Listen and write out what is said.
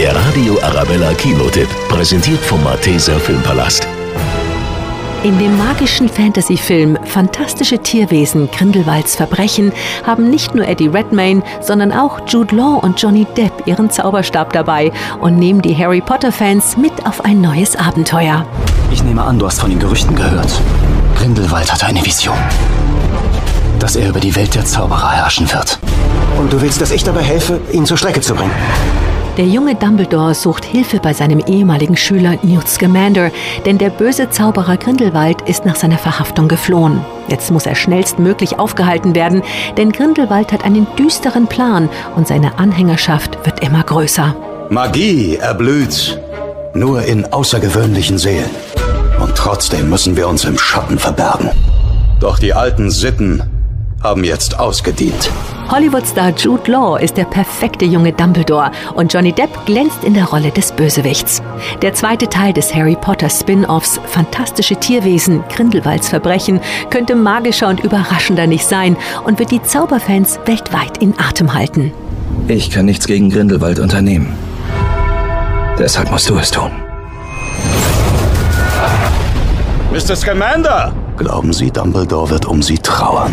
Der Radio Arabella Kinotipp, präsentiert vom Malteser Filmpalast. In dem magischen Fantasy-Film Fantastische Tierwesen Grindelwalds Verbrechen haben nicht nur Eddie Redmayne, sondern auch Jude Law und Johnny Depp ihren Zauberstab dabei und nehmen die Harry Potter-Fans mit auf ein neues Abenteuer. Ich nehme an, du hast von den Gerüchten gehört. Grindelwald hatte eine Vision. Dass er über die Welt der Zauberer herrschen wird. Und du willst, dass ich dabei helfe, ihn zur Strecke zu bringen? Der junge Dumbledore sucht Hilfe bei seinem ehemaligen Schüler Newt Scamander, denn der böse Zauberer Grindelwald ist nach seiner Verhaftung geflohen. Jetzt muss er schnellstmöglich aufgehalten werden, denn Grindelwald hat einen düsteren Plan und seine Anhängerschaft wird immer größer. Magie erblüht nur in außergewöhnlichen Seelen. Und trotzdem müssen wir uns im Schatten verbergen. Doch die alten Sitten haben jetzt ausgedient. Hollywood-Star Jude Law ist der perfekte junge Dumbledore und Johnny Depp glänzt in der Rolle des Bösewichts. Der zweite Teil des Harry Potter Spin-offs Fantastische Tierwesen Grindelwalds Verbrechen könnte magischer und überraschender nicht sein und wird die Zauberfans weltweit in Atem halten. Ich kann nichts gegen Grindelwald unternehmen. Deshalb musst du es tun. Mr. Scamander! Glauben Sie, Dumbledore wird um Sie trauern?